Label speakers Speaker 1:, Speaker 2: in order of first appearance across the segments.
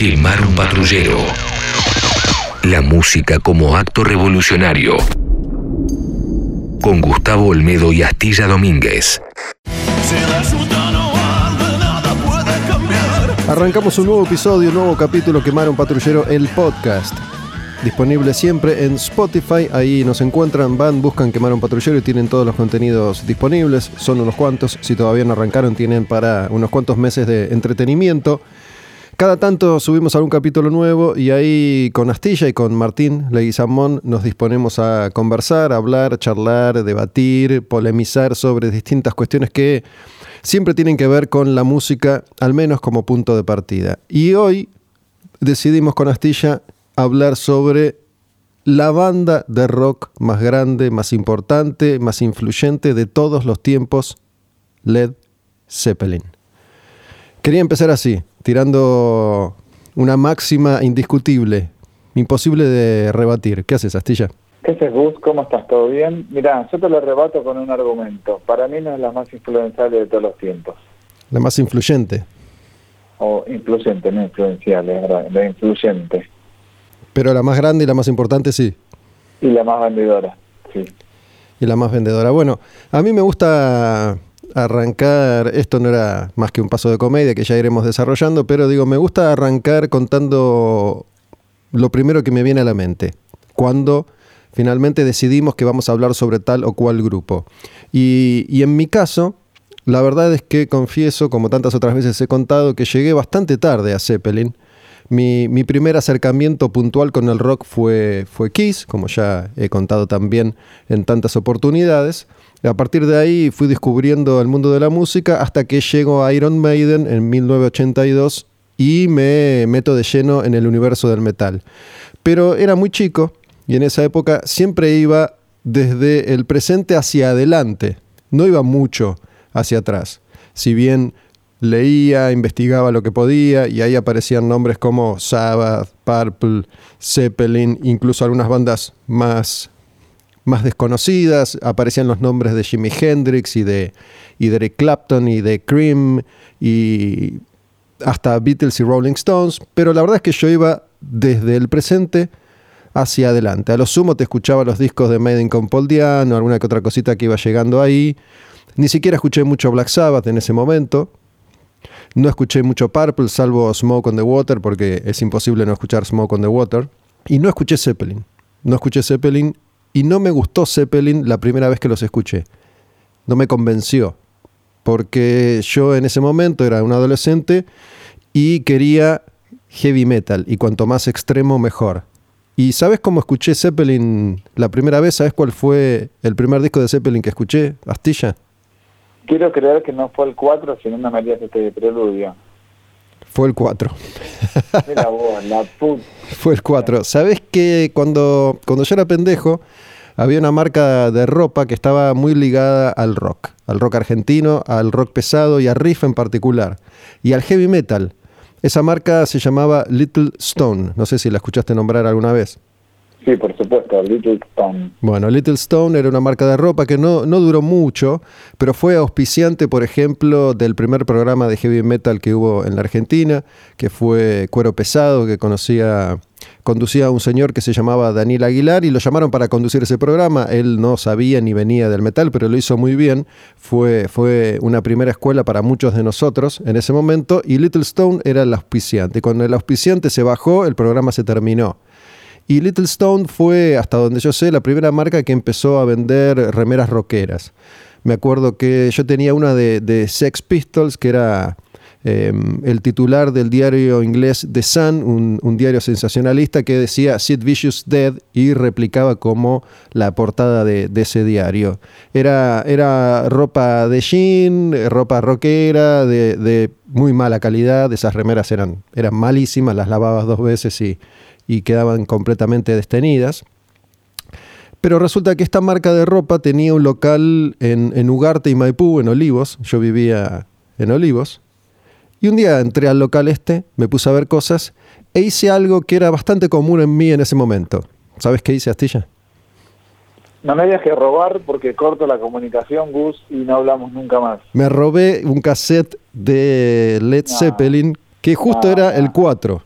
Speaker 1: Quemar un patrullero. La música como acto revolucionario. Con Gustavo Olmedo y Astilla Domínguez.
Speaker 2: Arrancamos un nuevo episodio, un nuevo capítulo Quemar un patrullero, el podcast. Disponible siempre en Spotify, ahí nos encuentran, van, buscan Quemar un patrullero y tienen todos los contenidos disponibles, son unos cuantos, si todavía no arrancaron tienen para unos cuantos meses de entretenimiento. Cada tanto subimos algún capítulo nuevo y ahí con Astilla y con Martín Leguizamón nos disponemos a conversar, hablar, charlar, debatir, polemizar sobre distintas cuestiones que siempre tienen que ver con la música, al menos como punto de partida. Y hoy decidimos con Astilla hablar sobre la banda de rock más grande, más importante, más influyente de todos los tiempos, Led Zeppelin. Quería empezar así, tirando una máxima indiscutible, imposible de rebatir. ¿Qué haces, Astilla?
Speaker 3: ¿Qué haces, Gus? ¿Cómo estás? ¿Todo bien? Mira, yo te lo rebato con un argumento. Para mí no es la más influenciable de todos los tiempos.
Speaker 2: La más influyente.
Speaker 3: O influyente, no influencial, es verdad, la influyente.
Speaker 2: Pero la más grande y la más importante, sí.
Speaker 3: Y la más vendedora, sí.
Speaker 2: Y la más vendedora. Bueno, a mí me gusta arrancar, esto no era más que un paso de comedia que ya iremos desarrollando, pero digo, me gusta arrancar contando lo primero que me viene a la mente, cuando finalmente decidimos que vamos a hablar sobre tal o cual grupo. Y, y en mi caso, la verdad es que confieso, como tantas otras veces he contado, que llegué bastante tarde a Zeppelin. Mi, mi, primer acercamiento puntual con el rock fue, fue Kiss, como ya he contado también en tantas oportunidades. A partir de ahí fui descubriendo el mundo de la música hasta que llego a Iron Maiden en 1982 y me meto de lleno en el universo del metal. Pero era muy chico y en esa época siempre iba desde el presente hacia adelante, no iba mucho hacia atrás. Si bien leía, investigaba lo que podía y ahí aparecían nombres como Sabbath, Purple, Zeppelin, incluso algunas bandas más, más desconocidas. Aparecían los nombres de Jimi Hendrix y de, y de Eric Clapton y de Cream y hasta Beatles y Rolling Stones. Pero la verdad es que yo iba desde el presente hacia adelante. A lo sumo te escuchaba los discos de Maiden con Paul Diano, alguna que otra cosita que iba llegando ahí. Ni siquiera escuché mucho Black Sabbath en ese momento. No escuché mucho Purple, salvo Smoke on the Water, porque es imposible no escuchar Smoke on the Water. Y no escuché Zeppelin. No escuché Zeppelin y no me gustó Zeppelin la primera vez que los escuché. No me convenció. Porque yo en ese momento era un adolescente y quería heavy metal. Y cuanto más extremo, mejor. ¿Y sabes cómo escuché Zeppelin la primera vez? ¿Sabes cuál fue el primer disco de Zeppelin que escuché? Astilla.
Speaker 3: Quiero creer que no fue el 4, sino una María este preludio.
Speaker 2: Fue el 4.
Speaker 3: Mira vos, la puta.
Speaker 2: Fue el 4. ¿Sabes que cuando, cuando yo era pendejo, había una marca de ropa que estaba muy ligada al rock, al rock argentino, al rock pesado y al riff en particular, y al heavy metal. Esa marca se llamaba Little Stone. No sé si la escuchaste nombrar alguna vez.
Speaker 3: Sí, por supuesto, Little Stone.
Speaker 2: Bueno, Little Stone era una marca de ropa que no, no duró mucho, pero fue auspiciante, por ejemplo, del primer programa de heavy metal que hubo en la Argentina, que fue Cuero Pesado, que conocía, conducía a un señor que se llamaba Daniel Aguilar y lo llamaron para conducir ese programa. Él no sabía ni venía del metal, pero lo hizo muy bien. Fue, fue una primera escuela para muchos de nosotros en ese momento y Little Stone era el auspiciante. Cuando el auspiciante se bajó, el programa se terminó. Y Little Stone fue, hasta donde yo sé, la primera marca que empezó a vender remeras rockeras. Me acuerdo que yo tenía una de, Sex Pistols, que era eh, el titular del diario inglés The Sun, un, diario sensacionalista que decía Sid Vicious Dead y replicaba como la portada de, de ese diario. Era, era, ropa de jean, ropa rockera, de, de, muy mala calidad, esas remeras eran, eran malísimas, las lavabas dos veces y y quedaban completamente destenidas. Pero resulta que esta marca de ropa tenía un local en, en, Ugarte y Maipú, en Olivos. Yo vivía en Olivos. Y un día entré al local este, me puse a ver cosas e hice algo que era bastante común en mí en ese momento. ¿Sabes qué hice, Astilla?
Speaker 3: No me digas que robar porque corto la comunicación, Gus, y no hablamos nunca más.
Speaker 2: Me robé un cassette de Led
Speaker 3: No.
Speaker 2: Zeppelin que justo
Speaker 3: No,
Speaker 2: era
Speaker 3: no.
Speaker 2: el 4.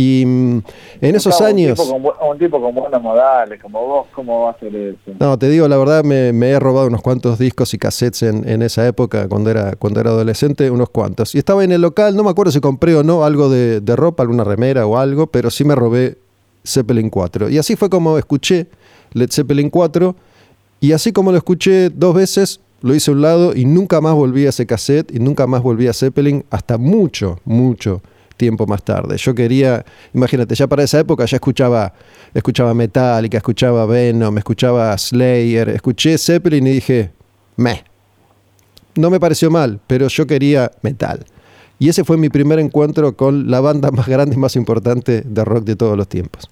Speaker 2: Y mm, en esos años...
Speaker 3: Un tipo, con, buenos modales, como vos, ¿cómo va a ser eso?
Speaker 2: No, te digo, la verdad, me, he robado unos cuantos discos y cassettes en, esa época, cuando era, cuando era adolescente, unos cuantos. Y estaba en el local, no me acuerdo si compré o no algo de, de ropa, alguna remera o algo, pero sí me robé Zeppelin 4. Y así fue como escuché Led Zeppelin 4, y así como lo escuché dos veces, lo hice a un lado y nunca más volví a ese cassette y nunca más volví a Zeppelin hasta mucho, mucho tiempo más tarde. Yo quería, imagínate, ya para esa época ya escuchaba, escuchaba Metallica, escuchaba Venom, escuchaba Slayer, escuché Zeppelin y dije, meh. No me pareció mal, pero yo quería metal. Y ese fue mi primer encuentro con la banda más grande y más importante de rock de todos los tiempos.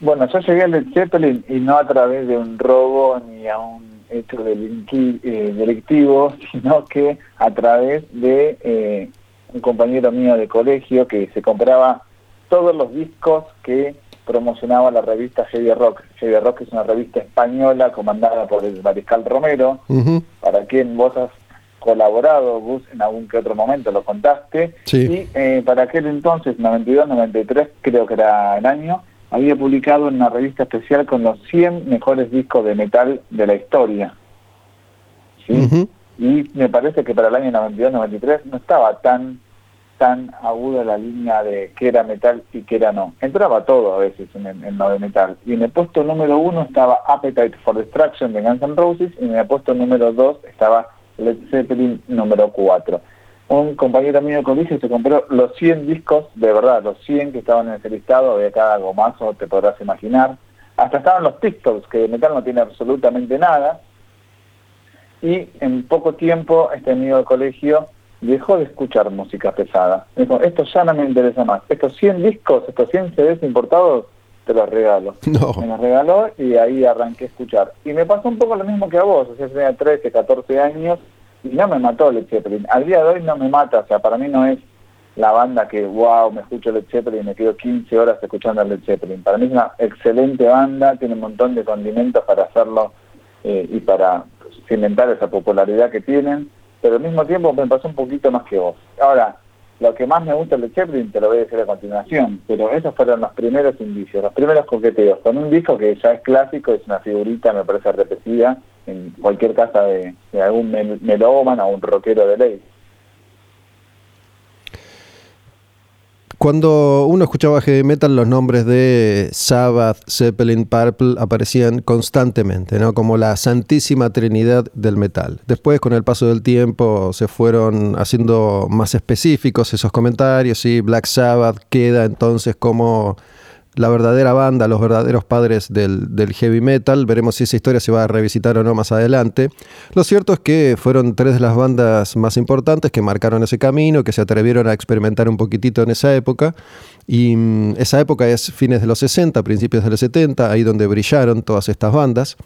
Speaker 3: Bueno, yo llegué al Zeppelin y no a través de un robo ni a un hecho eh, delictivo, sino que a través de eh, un compañero mío de colegio que se compraba todos los discos que promocionaba la revista Heavy Rock. Heavy Rock es una revista española comandada por el Mariscal Romero, para quien vos has colaborado, Gus, en algún que otro momento lo contaste. Y eh, para aquel entonces, 92, 93, creo que era el año, había publicado en una revista especial con los 100 mejores discos de metal de la historia. Y me parece que para el año 92-93 no estaba tan tan aguda la línea de qué era metal y qué era no. Entraba todo a veces en el, no de metal. Y en el puesto número uno estaba Appetite for Destruction de Guns N' Roses y en el puesto número dos estaba Led Zeppelin número cuatro un compañero mío de colegio se compró los 100 discos, de verdad, los 100 que estaban en ese listado, de cada gomazo, te podrás imaginar. Hasta estaban los TikToks, que metal no tiene absolutamente nada. Y en poco tiempo, este amigo de colegio dejó de escuchar música pesada. Dijo, esto ya no me interesa más. Estos 100 discos, estos 100 CDs importados, te los regalo. Me los regaló y ahí arranqué a escuchar. Y me pasó un poco lo mismo que a vos, o sea, tenía 13, 14 años y no me mató Led Zeppelin. Al día de hoy no me mata, o sea, para mí no es la banda que, wow, me escucho Led Zeppelin y me quedo 15 horas escuchando a Led Zeppelin. Para mí es una excelente banda, tiene un montón de condimentos para hacerlo eh, y para cimentar esa popularidad que tienen, pero al mismo tiempo me pasó un poquito más que vos. Ahora, lo que más me gusta de Zeppelin te lo voy a decir a continuación, pero esos fueron los primeros indicios, los primeros coqueteos, con un disco que ya es clásico, es una figurita, me parece repetida, en cualquier casa de, algún melómano o un rockero de ley.
Speaker 2: Cuando uno escuchaba heavy metal, los nombres de Sabbath, Zeppelin, Purple aparecían constantemente, ¿no? como la santísima trinidad del metal. Después, con el paso del tiempo, se fueron haciendo más específicos esos comentarios y Black Sabbath queda entonces como la verdadera banda, los verdaderos padres del, heavy metal. Veremos si esa historia se va a revisitar o no más adelante. Lo cierto es que fueron tres de las bandas más importantes que marcaron ese camino, que se atrevieron a experimentar un poquitito en esa época. Y mm, esa época es fines de los 60, principios de los 70, ahí donde brillaron todas estas bandas.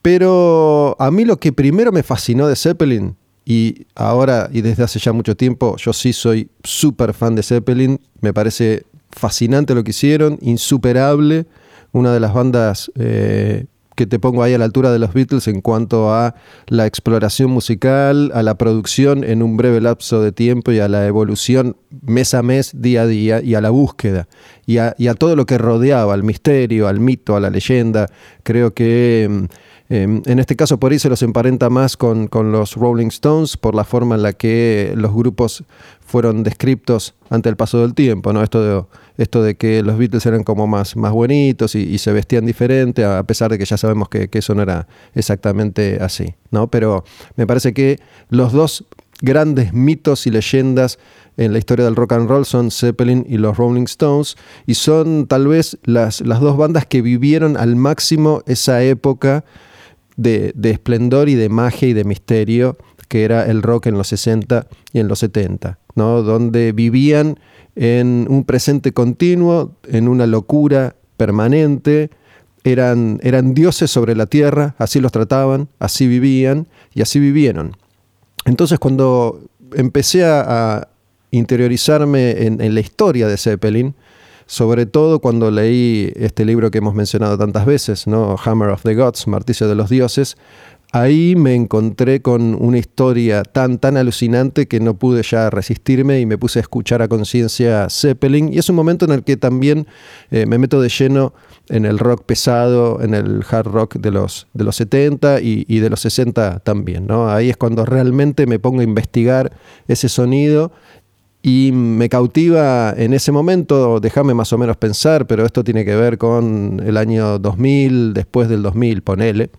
Speaker 2: Pero a mí lo que primero me fascinó de Zeppelin, y ahora y desde hace ya mucho tiempo, yo sí soy súper fan de Zeppelin, me parece fascinante lo que hicieron, insuperable, una de las bandas eh, que te pongo ahí a la altura de los Beatles en cuanto a la exploración musical, a la producción en un breve lapso de tiempo y a la evolución mes a mes, día a día, y a la búsqueda, y a, y a todo lo que rodeaba, al misterio, al mito, a la leyenda. Creo que mm, Em, en este caso por ahí se los emparenta más con, los Rolling Stones por la forma en la que los grupos fueron descriptos ante el paso del tiempo, ¿no? Esto de, esto de que los Beatles eran como más, más buenitos y, se vestían diferente, a pesar de que ya sabemos que, eso no era exactamente así, ¿no? Pero me parece que los dos grandes mitos y leyendas en la historia del rock and roll son Zeppelin y los Rolling Stones, y son tal vez las, las dos bandas que vivieron al máximo esa época de, esplendor y de magia y de misterio que era el rock en los 60 y en los 70, ¿no? donde vivían en un presente continuo, en una locura permanente, eran, eran dioses sobre la tierra, así los trataban, así vivían y así vivieron. Entonces cuando empecé a, interiorizarme en, la historia de Zeppelin, sobre todo cuando leí este libro que hemos mencionado tantas veces, ¿no? Hammer of the Gods, Martillo de los Dioses, ahí me encontré con una historia tan, tan alucinante que no pude ya resistirme y me puse a escuchar a conciencia Zeppelin. Y es un momento en el que también eh, me meto de lleno en el rock pesado, en el hard rock de los, de los 70 y, de los 60 también. ¿no? Ahí es cuando realmente me pongo a investigar ese sonido y me cautiva en ese momento, déjame más o menos pensar, pero esto tiene que ver con el año 2000, después del 2000, ponele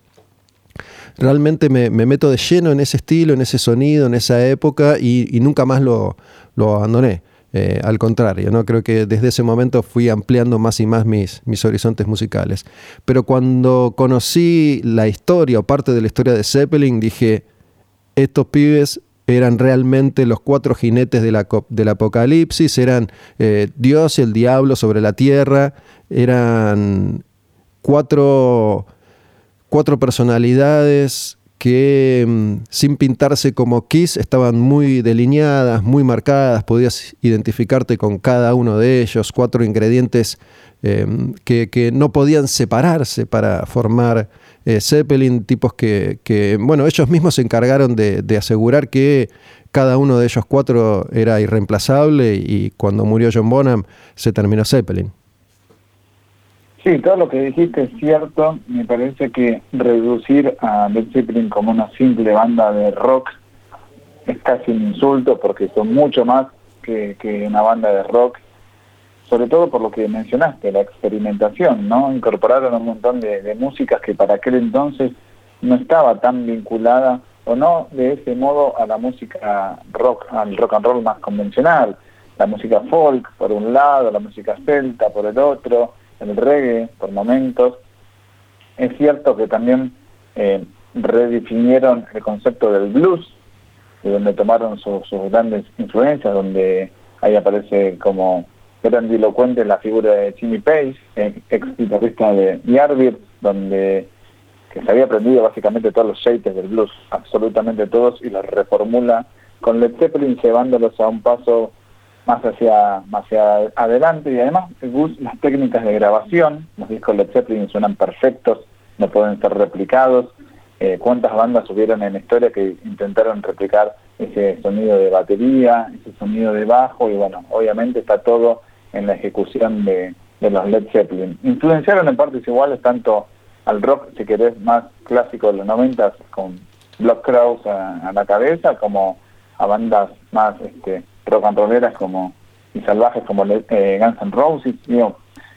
Speaker 2: realmente me, meto de lleno en ese estilo, en ese sonido, en esa época y, nunca más lo, abandoné. Eh, al contrario, ¿no? creo que desde ese momento fui ampliando más y más mis, horizontes musicales. Pero cuando conocí la historia o parte de la historia de Zeppelin, dije, estos pibes eran realmente los cuatro jinetes de la, del apocalipsis, eran eh, Dios y el diablo sobre la tierra, eran cuatro cuatro personalidades que mm, sin pintarse como Kiss estaban muy delineadas, muy marcadas, podías identificarte con cada uno de ellos, cuatro ingredientes em, que, no podían separarse para formar eh, Zeppelin, tipos que, bueno, ellos mismos se encargaron de, de asegurar que cada uno de ellos cuatro era irreemplazable y cuando murió John Bonham se terminó Zeppelin.
Speaker 3: Sí, todo lo que dijiste es cierto. Me parece que reducir a Led Zeppelin como una simple banda de rock es casi un insulto porque son mucho más que, una banda de rock, sobre todo por lo que mencionaste, la experimentación, ¿no? Incorporaron un montón de, de músicas que para aquel entonces no estaba tan vinculada o no de ese modo a la música rock, al rock and roll más convencional. La música folk por un lado, la música celta por el otro, el reggae por momentos. Es cierto que también eh, redefinieron el concepto del blues, de donde tomaron sus grandes influencias, donde ahí aparece como grandilocuente la figura de Jimmy Page, ex guitarrista de Yardbirds, donde que se había aprendido básicamente todos los shapes del blues, absolutamente todos, y los reformula con Led Zeppelin llevándolos a un paso más hacia, más hacia adelante y además las técnicas de grabación, los discos Led Zeppelin suenan perfectos, no pueden ser replicados. Eh, ¿Cuántas bandas hubieron en la historia que intentaron replicar ese sonido de batería, ese sonido de bajo? Y bueno, obviamente está todo en la ejecución de, los Led Zeppelin. Influenciaron en partes iguales tanto al rock, si querés, más clásico de los 90 con Block Crowes a, la cabeza, como a bandas más este, rolleras como y salvajes como eh, Guns N' Roses.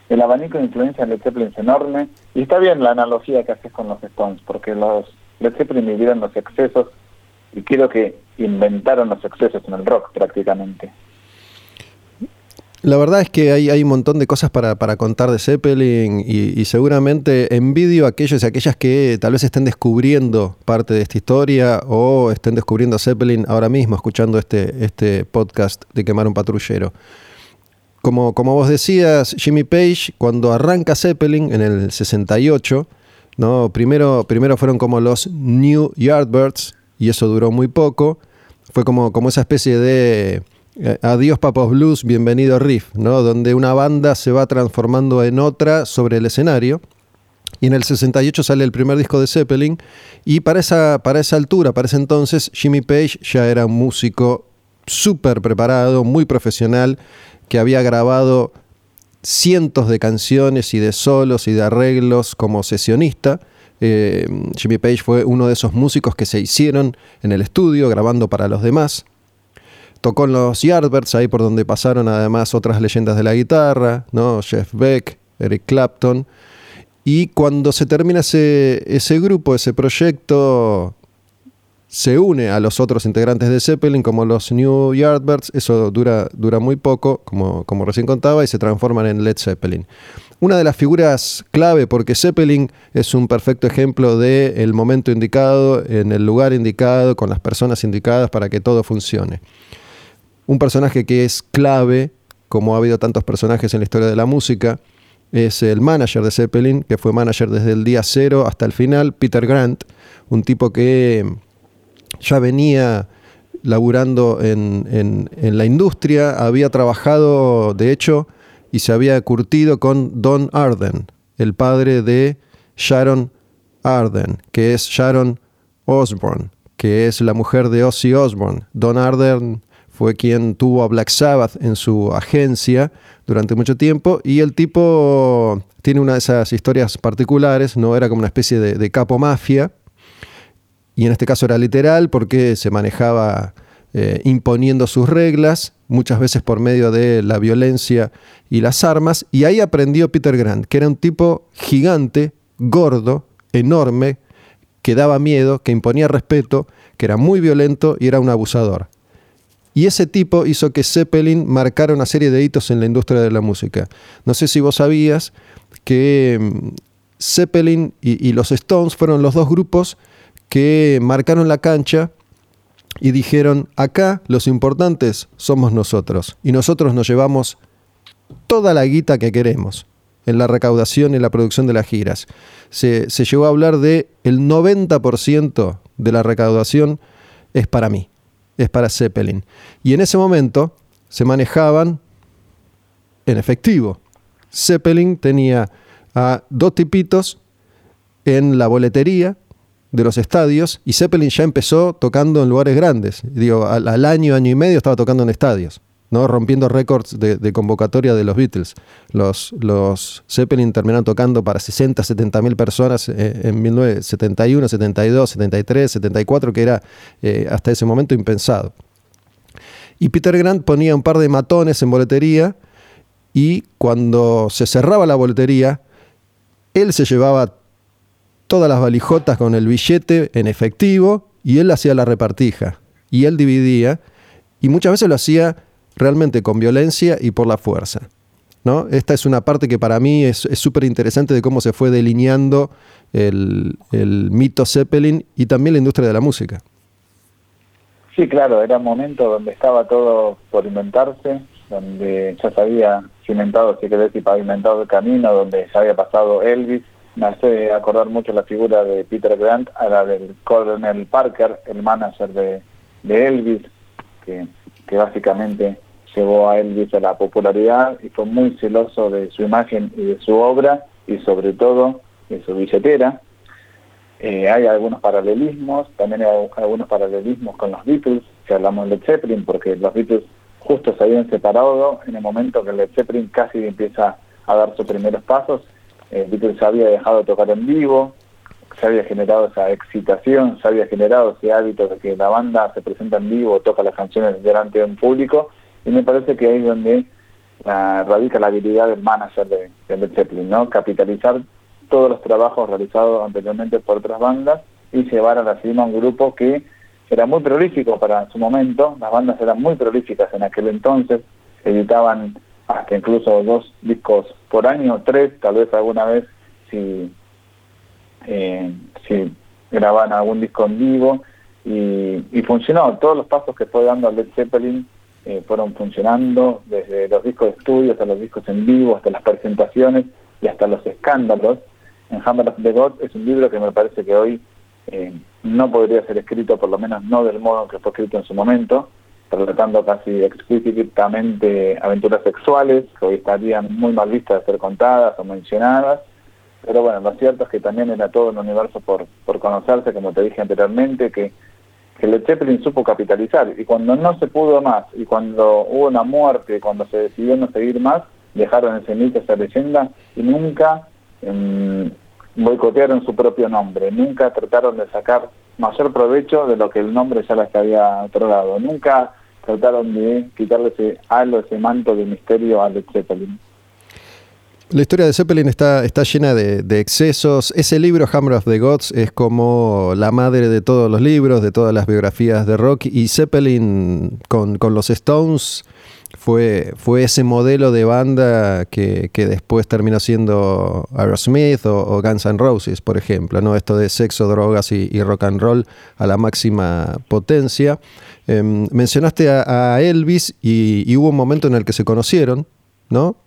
Speaker 3: el abanico de influencia de Led Zeppelin es enorme y está bien la analogía que haces con los Stones, porque los Led Zeppelin vivieron los excesos y creo que inventaron los excesos en el rock prácticamente.
Speaker 2: La verdad es que hay, hay un montón de cosas para, contar de Zeppelin y, seguramente envidio a aquellos y aquellas que tal vez estén descubriendo parte de esta historia o estén descubriendo a Zeppelin ahora mismo escuchando este, este podcast de Quemar un Patrullero. Como, como vos decías, Jimmy Page, cuando arranca Zeppelin en el 68, ¿no? primero, primero fueron como los New Yardbirds y eso duró muy poco. Fue como, como esa especie de adiós Papos Blues, bienvenido Riff, ¿no? donde una banda se va transformando en otra sobre el escenario. Y en el 68 sale el primer disco de Zeppelin. Y para esa, para esa altura, para ese entonces, Jimmy Page ya era un músico súper preparado, muy profesional, que había grabado cientos de canciones y de solos y de arreglos como sesionista. Eh, Jimmy Page fue uno de esos músicos que se hicieron en el estudio grabando para los demás tocó en los Yardbirds, ahí por donde pasaron además otras leyendas de la guitarra, ¿no? Jeff Beck, Eric Clapton. Y cuando se termina ese, grupo, ese proyecto, se une a los otros integrantes de Zeppelin, como los New Yardbirds. Eso dura, muy poco, como, recién contaba, y se transforman en Led Zeppelin. Una de las figuras clave, porque Zeppelin es un perfecto ejemplo del el momento indicado, en el lugar indicado, con las personas indicadas para que todo funcione un personaje que es clave, como ha habido tantos personajes en la historia de la música, es el manager de Zeppelin, que fue manager desde el día cero hasta el final, Peter Grant, un tipo que ya venía laburando en, la industria, había trabajado, de hecho, y se había curtido con Don Arden, el padre de Sharon Arden, que es Sharon Osborne, que es la mujer de Ozzy Osbourne. Don Arden fue quien tuvo a Black Sabbath en su agencia durante mucho tiempo y el tipo tiene una de esas historias particulares, no era como una especie de, capo mafia y en este caso era literal porque se manejaba eh, imponiendo sus reglas, muchas veces por medio de la violencia y las armas, y ahí aprendió Peter Grant, que era un tipo gigante, gordo, enorme, que daba miedo, que imponía respeto, que era muy violento y era un abusador. Y ese tipo hizo que Zeppelin marcara una serie de hitos en la industria de la música. No sé si vos sabías que mm, Zeppelin y, los Stones fueron los dos grupos que marcaron la cancha y dijeron, acá los importantes somos nosotros y nosotros nos llevamos toda la guita que queremos en la recaudación y la producción de las giras. Se, se llegó a hablar de el 90% de la recaudación es para mí es para Zeppelin. Y en ese momento se manejaban en efectivo. Zeppelin tenía a dos tipitos en la boletería de los estadios y Zeppelin ya empezó tocando en lugares grandes. Digo, al año, año y medio estaba tocando en estadios. ¿No? rompiendo récords de, convocatoria de los Beatles. Los, los Zeppelin terminaron tocando para 60, 70 mil personas eh, en 1971, 72, 73, 74, que era eh, hasta ese momento impensado. Y Peter Grant ponía un par de matones en boletería y cuando se cerraba la boletería, él se llevaba todas las valijotas con el billete en efectivo y él hacía la repartija. Y él dividía y muchas veces lo hacía realmente con violencia y por la fuerza. ¿no? Esta es una parte que para mí es súper interesante de cómo se fue delineando el, mito Zeppelin y también la industria de la música.
Speaker 3: Sí, claro, era un momento donde estaba todo por inventarse, donde ya se había cimentado, si querés, y pavimentado el camino, donde ya había pasado Elvis. Me hace acordar mucho la figura de Peter Grant a la del Colonel Parker, el manager de, de Elvis, que que básicamente llevó a Elvis a la popularidad y fue muy celoso de su imagen y de su obra y sobre todo de su billetera. Eh, hay algunos paralelismos, también hay algunos paralelismos con los Beatles, si hablamos de Led Zeppelin, porque los Beatles justo se habían separado en el momento que Led Zeppelin casi empieza a dar sus primeros pasos. Eh, Beatles había dejado de tocar en vivo, se había generado esa excitación, se había generado ese hábito de que la banda se presenta en vivo, toca las canciones delante de un público, y me parece que ahí es donde radica la habilidad del manager de, de Led ¿no? Capitalizar todos los trabajos realizados anteriormente por otras bandas y llevar a la cima un grupo que era muy prolífico para su momento, las bandas eran muy prolíficas en aquel entonces, editaban hasta incluso dos discos por año, tres, tal vez alguna vez si si graban algún disco en vivo y, funcionó. Todos los pasos que fue dando Led Zeppelin eh, fueron funcionando, desde los discos de estudio hasta los discos en vivo, hasta las presentaciones y hasta los escándalos. En Hammer of the God es un libro que me parece que hoy eh, no podría ser escrito, por lo menos no del modo que fue escrito en su momento, relatando casi explícitamente aventuras sexuales que hoy estarían muy mal vistas de ser contadas o mencionadas pero bueno, lo cierto es que también era todo un universo por, por conocerse, como te dije anteriormente, que, que Led Zeppelin supo capitalizar. Y cuando no se pudo más, y cuando hubo una muerte, cuando se decidió no seguir más, dejaron ese mito, esa leyenda, y nunca em, boicotearon su propio nombre, nunca trataron de sacar mayor provecho de lo que el nombre ya les había otorgado, nunca trataron de quitarle ese halo, ese manto de misterio a Led Zeppelin.
Speaker 2: La historia de Zeppelin está, está llena de, excesos. Ese libro, Hammer of the Gods, es como la madre de todos los libros, de todas las biografías de rock. Y Zeppelin con, los Stones fue, fue ese modelo de banda que, después terminó siendo Aerosmith o, Guns N' Roses, por ejemplo. ¿no? Esto de sexo, drogas y, rock and roll a la máxima potencia. Em, mencionaste a, Elvis y hubo un momento en el que se conocieron, ¿no?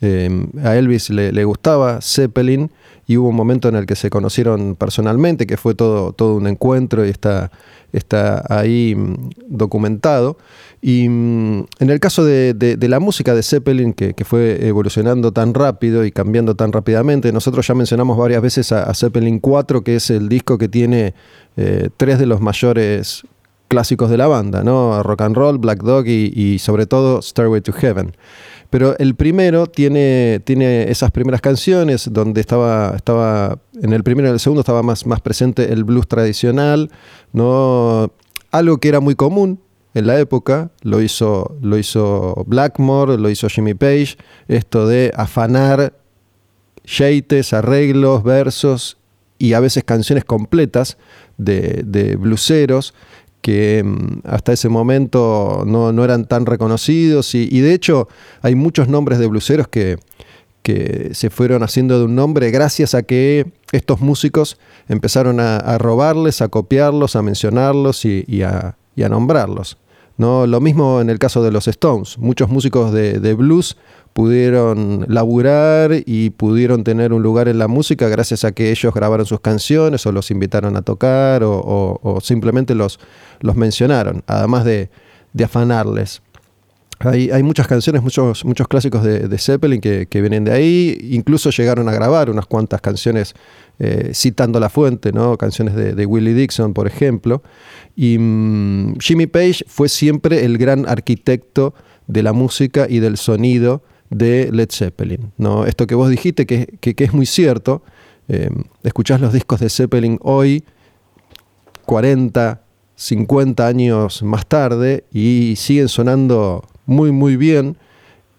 Speaker 2: Em, a Elvis le, gustaba Zeppelin y hubo un momento en el que se conocieron personalmente, que fue todo, todo un encuentro y está, está ahí mm, documentado. Y mm, en el caso de, la música de Zeppelin, que, fue evolucionando tan rápido y cambiando tan rápidamente, nosotros ya mencionamos varias veces a, Zeppelin 4, que es el disco que tiene eh, tres de los mayores clásicos de la banda, ¿no? Rock and Roll, Black Dog y, y sobre todo Stairway to Heaven. Pero el primero tiene, tiene esas primeras canciones donde estaba, estaba, en el primero y el segundo estaba más, más presente el blues tradicional, ¿no? algo que era muy común en la época, lo hizo, lo hizo Blackmore, lo hizo Jimmy Page, esto de afanar yates, arreglos, versos y a veces canciones completas de, de bluseros que mm, hasta ese momento no, eran tan reconocidos y, de hecho hay muchos nombres de bluseros que, que, se fueron haciendo de un nombre gracias a que estos músicos empezaron a, robarles, a copiarlos, a mencionarlos y, a, nombrarlos. ¿no? Lo mismo en el caso de los Stones. Muchos músicos de, de blues pudieron laburar y pudieron tener un lugar en la música gracias a que ellos grabaron sus canciones o los invitaron a tocar o, simplemente los, los mencionaron, además de, afanarles. Hay, hay, muchas canciones, muchos, muchos clásicos de, Zeppelin que, vienen de ahí, incluso llegaron a grabar unas cuantas canciones eh, citando la fuente, ¿no? canciones de, Willie Dixon, por ejemplo. Y mm, Jimmy Page fue siempre el gran arquitecto de la música y del sonido de Led Zeppelin. ¿no? Esto que vos dijiste, que, es muy cierto, eh, escuchás los discos de Zeppelin hoy, 40, 50 años más tarde, y siguen sonando muy, muy bien.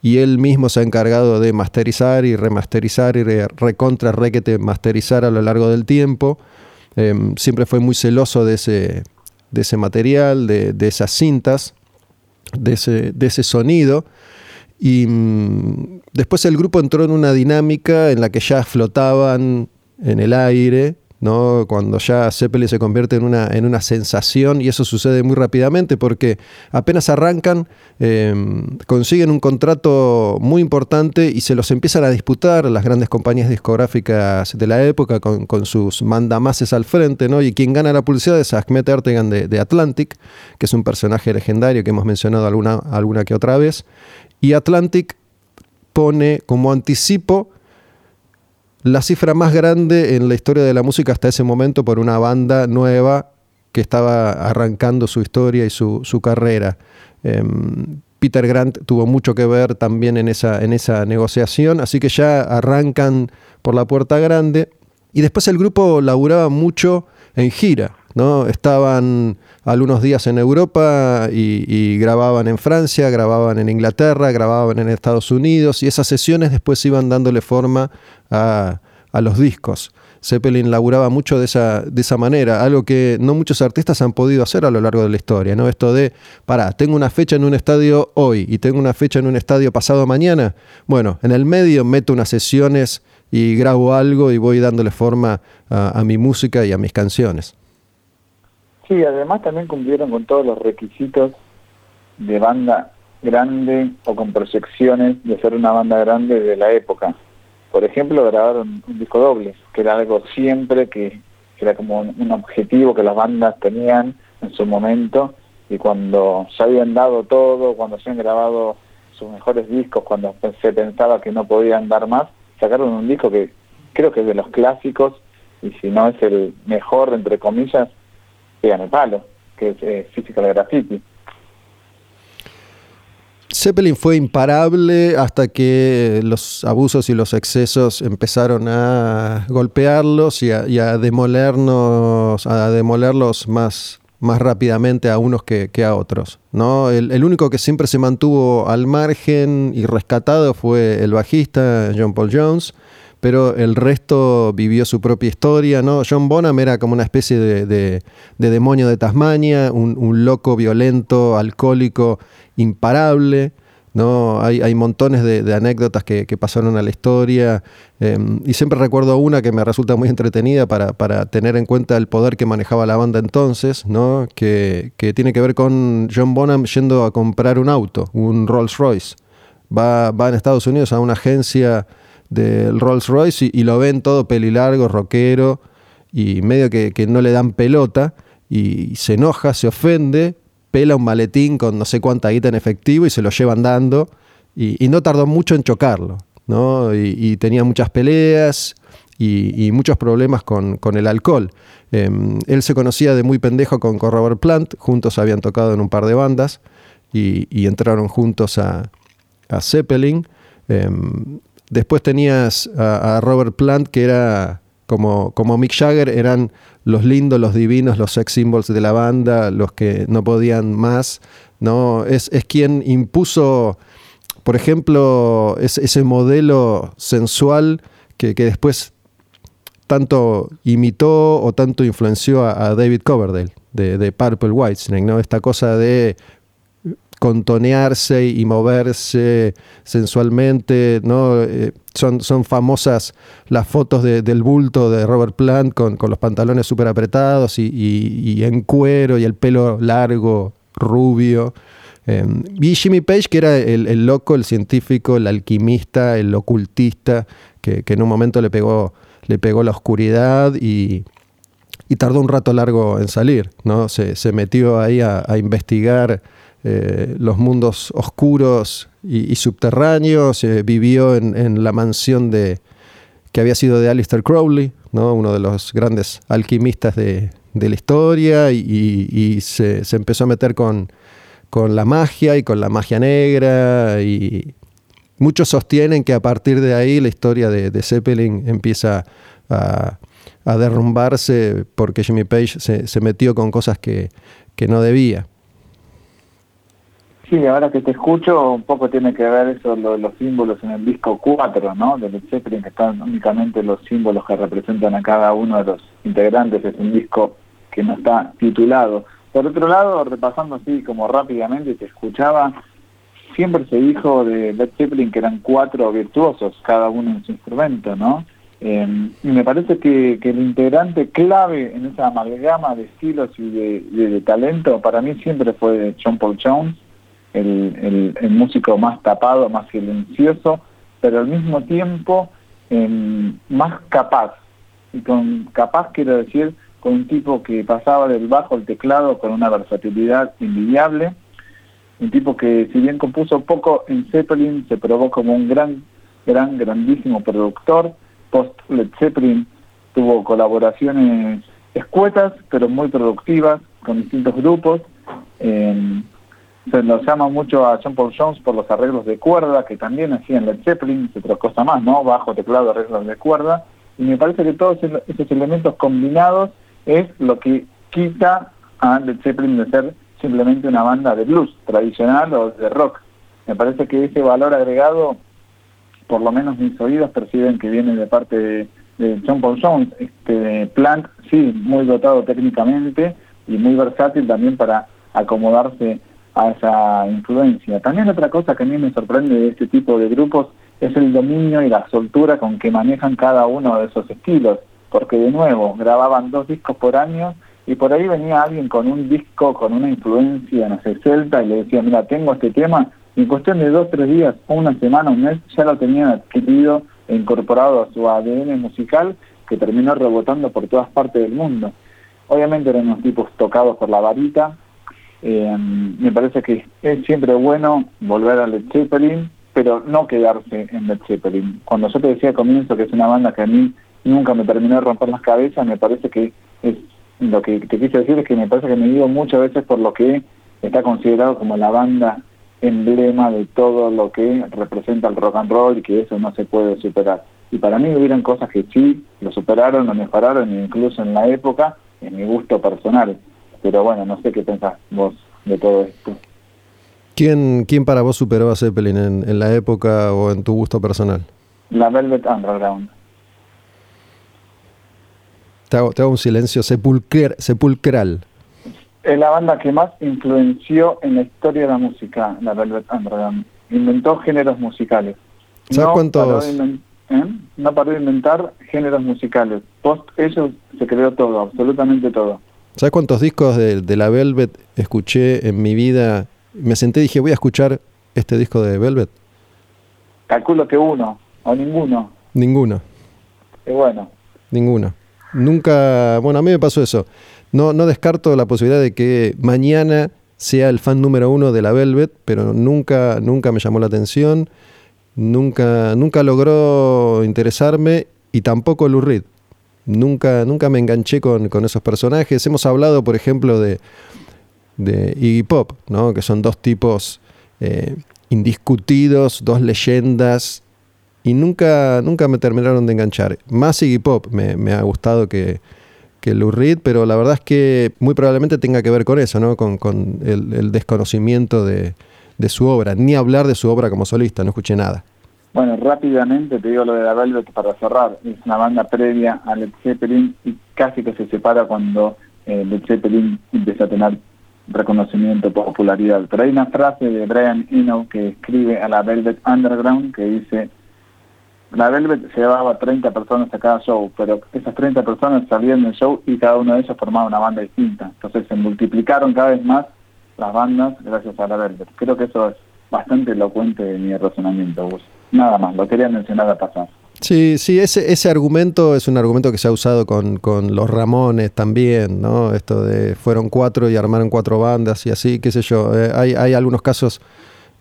Speaker 2: Y él mismo se ha encargado de masterizar y remasterizar y recontra requete masterizar a lo largo del tiempo. Eh, siempre fue muy celoso de ese, de ese material, de, de esas cintas, de ese, de ese sonido. Y mm, después el grupo entró en una dinámica en la que ya flotaban en el aire, cuando ya Zeppelin se convierte en una, en una sensación y eso sucede muy rápidamente porque apenas arrancan em, consiguen un contrato muy importante y se los empiezan a disputar las grandes compañías discográficas de la época con, sus mandamases al frente ¿no? y quien gana la publicidad es Ahmet Ertegan de, de, Atlantic que es un personaje legendario que hemos mencionado alguna, alguna que otra vez y Atlantic pone como anticipo la cifra más grande en la historia de la música hasta ese momento por una banda nueva que estaba arrancando su historia y su, carrera. Em, Peter Grant tuvo mucho que ver también en esa, en esa negociación, así que ya arrancan por la puerta grande. Y después el grupo laburaba mucho en gira, ¿no? Estaban algunos días en Europa y, grababan en Francia, grababan en Inglaterra, grababan en Estados Unidos y esas sesiones después iban dándole forma a, los discos. Zeppelin laburaba mucho de esa, de esa manera, algo que no muchos artistas han podido hacer a lo largo de la historia, ¿no? Esto de, pará, tengo una fecha en un estadio hoy y tengo una fecha en un estadio pasado mañana. Bueno, en el medio meto unas sesiones y grabo algo y voy dándole forma a mi música y a mis canciones.
Speaker 3: Sí, además también cumplieron con todos los requisitos de banda grande o con proyecciones de ser una banda grande de la época. Por ejemplo, grabaron un disco doble, que era algo siempre que, era como un, objetivo que las bandas tenían en su momento y cuando se habían dado todo, cuando se han grabado sus mejores discos, cuando se pensaba que no podían dar más, sacaron un disco que creo que es de los clásicos y si no es el mejor, entre comillas, en el palo, que es eh, Physical Graffiti.
Speaker 2: Zeppelin fue imparable hasta que los abusos y los excesos empezaron a golpearlos y a, demolernos, a demolerlos más, más rápidamente a unos que, a otros. ¿no? El, único que siempre se mantuvo al margen y rescatado fue el bajista John Paul Jones, pero el resto vivió su propia historia, ¿no? John Bonham era como una especie de, demonio de Tasmania, un, loco violento, alcohólico, imparable, ¿no? Hay, hay montones de, anécdotas que, pasaron a la historia em, y siempre recuerdo una que me resulta muy entretenida para, tener en cuenta el poder que manejaba la banda entonces, ¿no? Que, que tiene que ver con John Bonham yendo a comprar un auto, un Rolls Royce. va, va en Estados Unidos a una agencia del Rolls Royce y, lo ven todo pelilargo, rockero, y medio que, no le dan pelota, y se enoja, se ofende, pela un maletín con no sé cuánta guita en efectivo y se lo llevan dando, y, no tardó mucho en chocarlo, ¿no? Y, tenía muchas peleas y, muchos problemas con, el alcohol. Em, él se conocía de muy pendejo con, Robert Plant, juntos habían tocado en un par de bandas y, entraron juntos a, Zeppelin. Em, Después tenías a, Robert Plant, que era como, como Mick Jagger, eran los lindos, los divinos, los sex symbols de la banda, los que no podían más. ¿no? Es, quien impuso, por ejemplo, ese modelo sensual que, después tanto imitó o tanto influenció a, David Coverdale de, de Purple Whitesnake, ¿no? Esta cosa de contonearse y moverse sensualmente, ¿no? Eh, son, son famosas las fotos del bulto de Robert Plant con, los pantalones súper apretados y, en cuero y el pelo largo, rubio. Em, y Jimmy Page, que era el, loco, el científico, el alquimista, el ocultista, que, en un momento le pegó, le pegó la oscuridad y, tardó un rato largo en salir, ¿no? Se, metió ahí a investigar eh, los mundos oscuros y, subterráneos, eh, vivió en, la mansión de, que había sido de Alistair Crowley, ¿no? uno de los grandes alquimistas de, la historia, y, se, empezó a meter con, con la magia y con la magia negra, y muchos sostienen que a partir de ahí la historia de, Zeppelin empieza a, derrumbarse porque Jimmy Page se, metió con cosas que no debía.
Speaker 3: Sí, ahora que te escucho, un poco tiene que ver eso, los símbolos en el disco 4, ¿no? Del Zeppelin, que están únicamente los símbolos que representan a cada uno de los integrantes. Es un disco que no está titulado. Por otro lado, repasando así como rápidamente, te escuchaba, siempre se dijo de Led Zeppelin que eran cuatro virtuosos, cada uno en su instrumento, ¿no? Em, y me parece que, el integrante clave en esa amalgama de estilos y de, de talento para mí siempre fue John Paul Jones el, músico más tapado, más silencioso, pero al mismo tiempo em, más capaz. Y con capaz quiero decir con un tipo que pasaba del bajo al teclado con una versatilidad invidiable, un tipo que si bien compuso poco en Zeppelin, se probó como un gran, gran, grandísimo productor. Post Led Zeppelin tuvo colaboraciones escuetas, pero muy productivas con distintos grupos. Em, se lo llama mucho a John Paul Jones por los arreglos de cuerda, que también hacían Led Zeppelin, otra cosa más, ¿no? Bajo, teclado, arreglos de cuerda. Y me parece que todos esos elementos combinados es lo que quita a Led Zeppelin de ser simplemente una banda de blues tradicional o de rock. Me parece que ese valor agregado, por lo menos mis oídos perciben que viene de parte de, John Paul Jones. Este Plant, sí, muy dotado técnicamente y muy versátil también para acomodarse a esa influencia. También otra cosa que a mí me sorprende de este tipo de grupos es el dominio y la soltura con que manejan cada uno de esos estilos, porque de nuevo grababan dos discos por año y por ahí venía alguien con un disco, con una influencia, no sé, celta, y le decía, mira, tengo este tema, y en cuestión de dos, tres días, una semana, un mes, ya lo tenían adquirido e incorporado a su ADN musical, que terminó rebotando por todas partes del mundo. Obviamente eran unos tipos tocados por la varita, eh, me parece que es siempre bueno volver a Led Zeppelin, pero no quedarse en Led Zeppelin. Cuando yo te decía al comienzo que es una banda que a mí nunca me terminó de romper las cabezas, me parece que es lo que te quise decir es que me parece que me digo muchas veces por lo que está considerado como la banda emblema de todo lo que representa el rock and roll y que eso no se puede superar. Y para mí hubieran cosas que sí lo superaron, lo mejoraron, incluso en la época, en mi gusto personal. Pero bueno, no sé qué pensás vos de todo esto.
Speaker 2: ¿Quién, quién para vos superó a Zeppelin en, la época o en tu gusto personal?
Speaker 3: La Velvet Underground.
Speaker 2: Te hago, un silencio sepulcral.
Speaker 3: Es la banda que más influenció en la historia de la música, la Velvet Underground. Inventó géneros musicales.
Speaker 2: ¿Sabes no cuántos?
Speaker 3: ¿eh? No paró de inventar géneros musicales. Post ellos se creó todo, absolutamente todo.
Speaker 2: ¿Sabes cuántos discos de, la Velvet escuché en mi vida? Me senté y dije, voy a escuchar este disco de Velvet.
Speaker 3: Calculo que uno, o ninguno.
Speaker 2: Ninguno.
Speaker 3: Qué bueno.
Speaker 2: Ninguno. Nunca, bueno, a mí me pasó eso. No, no descarto la posibilidad de que mañana sea el fan número uno de la Velvet, pero nunca, nunca me llamó la atención, nunca, nunca logró interesarme y tampoco Lou Reed. Nunca, nunca me enganché con, esos personajes. Hemos hablado, por ejemplo, de, de Iggy Pop, ¿no? que son dos tipos eh, indiscutidos, dos leyendas, y nunca, nunca me terminaron de enganchar. Más Iggy Pop me, me ha gustado que, que Lou Reed, pero la verdad es que muy probablemente tenga que ver con eso, ¿no? con, el, desconocimiento de, su obra, ni hablar de su obra como solista, no escuché nada.
Speaker 3: Bueno, rápidamente te digo lo de la Velvet para cerrar. Es una banda previa a Led Zeppelin y casi que se separa cuando eh, Led Zeppelin empieza a tener reconocimiento, popularidad. Pero hay una frase de Brian Eno que escribe a la Velvet Underground que dice la Velvet llevaba 30 personas a cada show, pero esas 30 personas salían del show y cada uno de ellos formaba una banda distinta. Entonces se multiplicaron cada vez más las bandas gracias a la Velvet. Creo que eso es bastante elocuente de mi razonamiento, Nada más, lo quería mencionar a pasar.
Speaker 2: Sí, sí, ese, ese argumento es un argumento que se ha usado con, con los Ramones también, ¿no? Esto de fueron cuatro y armaron cuatro bandas y así, qué sé yo. Eh, hay, hay algunos casos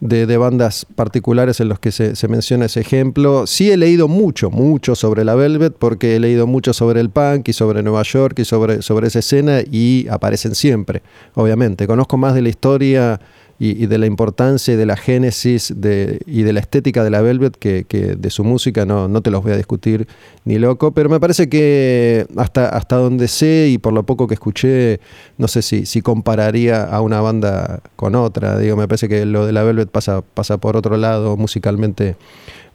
Speaker 2: de, bandas particulares en los que se, menciona ese ejemplo. Sí he leído mucho, mucho sobre la Velvet, porque he leído mucho sobre el punk y sobre Nueva York y sobre, sobre esa escena y aparecen siempre, obviamente. Conozco más de la historia y, de la importancia y de la génesis de, y de la estética de la Velvet que, de su música, no, no te los voy a discutir ni loco, pero me parece que hasta, hasta donde sé y por lo poco que escuché, no sé si, si compararía a una banda con otra, digo, me parece que lo de la Velvet pasa, pasa por otro lado musicalmente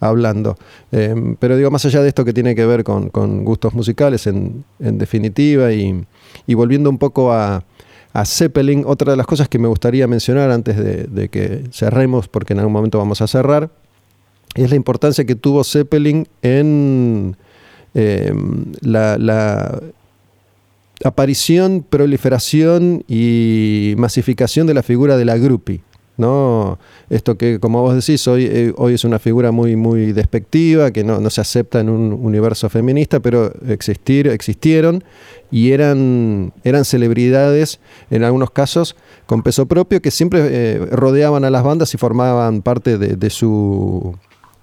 Speaker 2: hablando. Em, pero digo, más allá de esto que tiene que ver con, gustos musicales en, en definitiva y, y volviendo un poco a a Zeppelin. Otra de las cosas que me gustaría mencionar antes de, que cerremos, porque en algún momento vamos a cerrar, es la importancia que tuvo Zeppelin en em, la, aparición, proliferación y masificación de la figura de la groupie. ¿No? Esto que, como vos decís, hoy, eh, hoy es una figura muy, muy despectiva, que no, se acepta en un universo feminista, pero existir, existieron y eran, eran celebridades, en algunos casos, con peso propio, que siempre eh, rodeaban a las bandas y formaban parte de, su,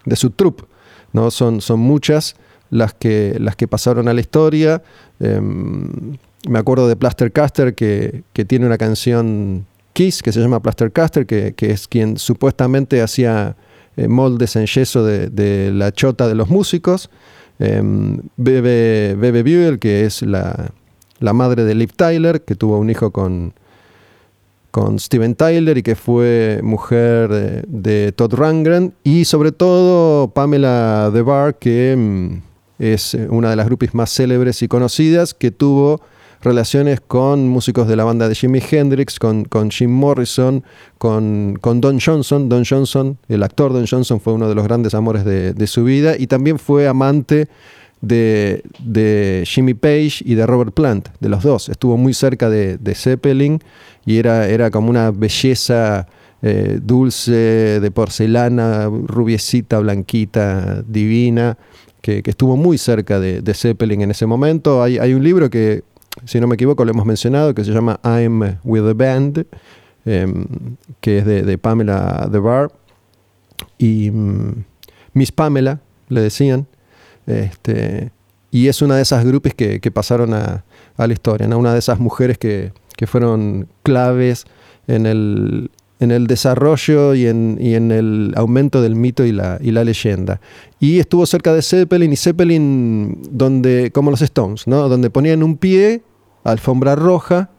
Speaker 2: de su troupe. ¿no? Son, son muchas las que, las que pasaron a la historia. Em, me acuerdo de Plaster Caster, que, que tiene una canción Kiss, que se llama Plastercaster, que, que es quien supuestamente hacía eh, moldes en yeso de, la chota de los músicos. Em, Bebe, Bebe Buell, que es la, madre de Liv Tyler, que tuvo un hijo con, con Steven Tyler y que fue mujer de, Todd Rangren. Y sobre todo Pamela DeBar, que em, es una de las grupos más célebres y conocidas, que tuvo relaciones con músicos de la banda de Jimi Hendrix, con, con Jim Morrison, con, con, Don Johnson. Don Johnson, el actor Don Johnson fue uno de los grandes amores de, su vida y también fue amante de, de, Jimmy Page y de Robert Plant, de los dos. Estuvo muy cerca de, Zeppelin y era, era como una belleza eh, dulce, de porcelana, rubiecita, blanquita, divina. Que, estuvo muy cerca de, Zeppelin en ese momento. Hay, hay un libro que si no me equivoco, lo hemos mencionado, que se llama I'm with the Band, em, que es de, Pamela The Bar. Y mm, Miss Pamela, le decían. Este, y es una de esas grupos que, pasaron a, la historia, una de esas mujeres que, fueron claves en el, en el desarrollo y en, en, el aumento del mito y la, y la, leyenda. Y estuvo cerca de Zeppelin y Zeppelin, donde, como los Stones, ¿no? donde ponían un pie alfombra roja,